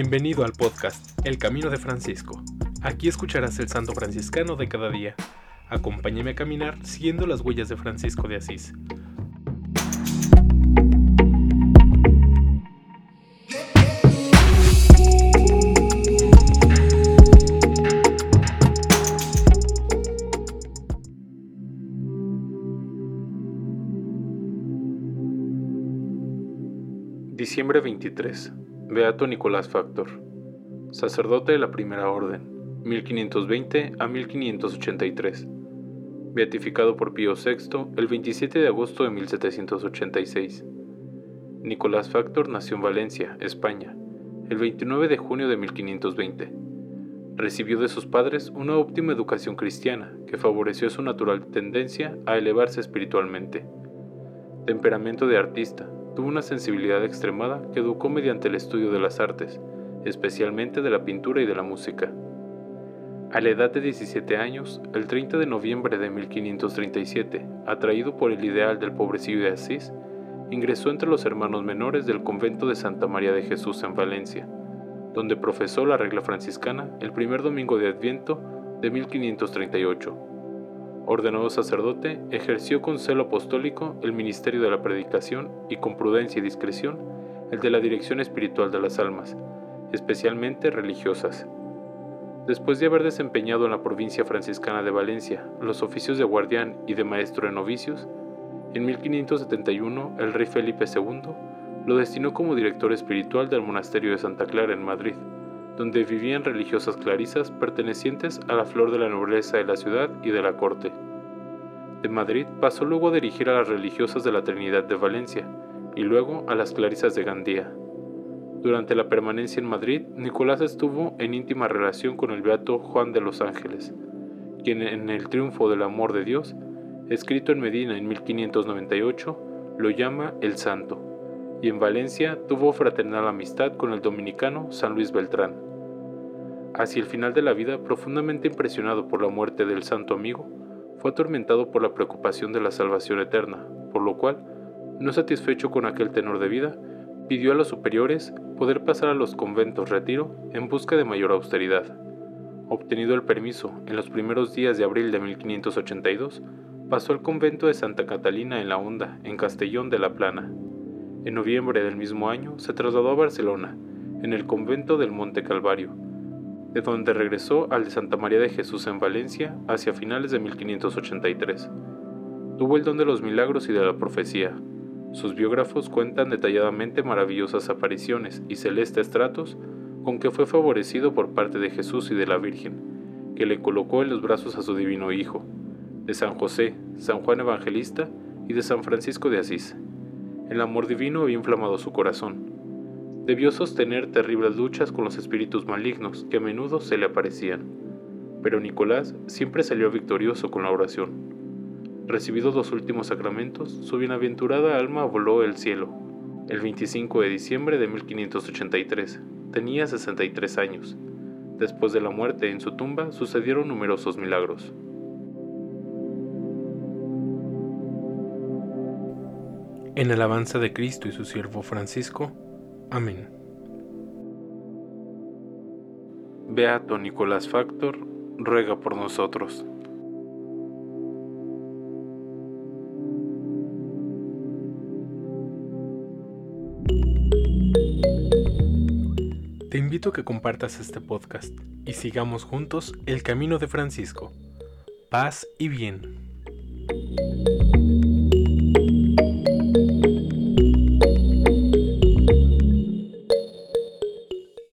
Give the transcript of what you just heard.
Bienvenido al podcast El Camino de Francisco. Aquí escucharás el santo franciscano de cada día. Acompáñame a caminar siguiendo las huellas de Francisco de Asís. Diciembre 23. Beato Nicolás Factor. Sacerdote de la Primera Orden, 1520 a 1583. Beatificado por Pío VI el 27 de agosto de 1786. Nicolás Factor nació en Valencia, España, el 29 de junio de 1520. Recibió de sus padres una óptima educación cristiana que favoreció su natural tendencia a elevarse espiritualmente. Temperamento de artista, Tuvo una sensibilidad extremada que educó mediante el estudio de las artes, especialmente de la pintura y de la música. A la edad de 17 años, el 30 de noviembre de 1537, atraído por el ideal del pobrecillo de Asís, ingresó entre los hermanos menores del convento de Santa María de Jesús en Valencia, donde profesó la regla franciscana el primer domingo de Adviento de 1538 ordenado sacerdote, ejerció con celo apostólico el ministerio de la predicación y con prudencia y discreción el de la dirección espiritual de las almas, especialmente religiosas. Después de haber desempeñado en la provincia franciscana de Valencia los oficios de guardián y de maestro de novicios, en 1571 el rey Felipe II lo destinó como director espiritual del monasterio de Santa Clara en Madrid, donde vivían religiosas clarisas pertenecientes a la flor de la nobleza de la ciudad y de la corte. De Madrid pasó luego a dirigir a las religiosas de la Trinidad de Valencia y luego a las clarisas de Gandía. Durante la permanencia en Madrid, Nicolás estuvo en íntima relación con el beato Juan de los Ángeles, quien en El Triunfo del Amor de Dios, escrito en Medina en 1598, lo llama el Santo, y en Valencia tuvo fraternal amistad con el dominicano San Luis Beltrán. Hacia el final de la vida, profundamente impresionado por la muerte del santo amigo, fue atormentado por la preocupación de la salvación eterna, por lo cual, no satisfecho con aquel tenor de vida, pidió a los superiores poder pasar a los conventos retiro en busca de mayor austeridad. Obtenido el permiso en los primeros días de abril de 1582, pasó al convento de Santa Catalina en la Honda, en Castellón de la Plana. En noviembre del mismo año se trasladó a Barcelona, en el convento del Monte Calvario, de donde regresó al de Santa María de Jesús en Valencia hacia finales de 1583. Tuvo el don de los milagros y de la profecía. Sus biógrafos cuentan detalladamente maravillosas apariciones y celestes tratos con que fue favorecido por parte de Jesús y de la Virgen, que le colocó en los brazos a su divino Hijo, de San José, San Juan Evangelista y de San Francisco de Asís. El amor divino había inflamado su corazón, debió sostener terribles luchas con los espíritus malignos que a menudo se le aparecían. Pero Nicolás siempre salió victorioso con la oración. Recibidos los últimos sacramentos, su bienaventurada alma voló el cielo. El 25 de diciembre de 1583 tenía 63 años. Después de la muerte en su tumba sucedieron numerosos milagros. En alabanza de Cristo y su siervo Francisco, Amén. Beato Nicolás Factor, ruega por nosotros. Te invito a que compartas este podcast y sigamos juntos el camino de Francisco. Paz y bien.